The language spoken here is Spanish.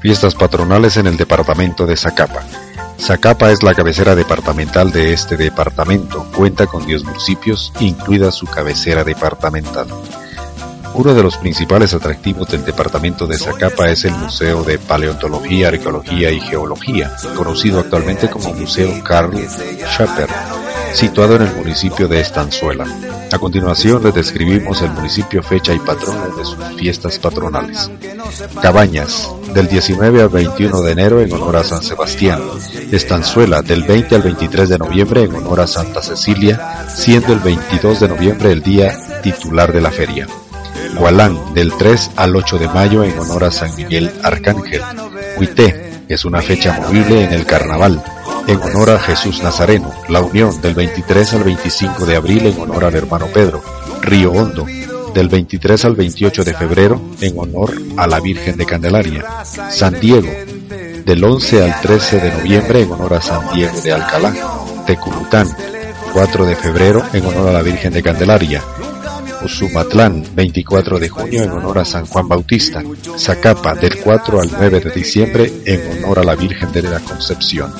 Fiestas patronales en el departamento de Zacapa. Zacapa es la cabecera departamental de este departamento. Cuenta con 10 municipios, incluida su cabecera departamental. Uno de los principales atractivos del departamento de Zacapa es el Museo de Paleontología, Arqueología y Geología, conocido actualmente como Museo Carl Schapper, situado en el municipio de Estanzuela. A continuación les describimos el municipio, fecha y patrono de sus fiestas patronales. Cabañas, del 19 al 21 de enero en honor a San Sebastián. Estanzuela, del 20 al 23 de noviembre en honor a Santa Cecilia, siendo el 22 de noviembre el día titular de la feria. Gualán, del 3 al 8 de mayo en honor a San Miguel Arcángel. Huité, es una fecha movible en el carnaval, en honor a Jesús Nazareno. La Unión, del 23 al 25 de abril en honor al hermano Pedro. Río Hondo, del 23 al 28 de febrero en honor a la Virgen de Candelaria. San Diego, del 11 al 13 de noviembre en honor a San Diego de Alcalá. Teculután, 4 de febrero en honor a la Virgen de Candelaria. Usumatlán, 24 de junio en honor a San Juan Bautista. Zacapa, del 4 al 9 de diciembre en honor a la Virgen de la Concepción.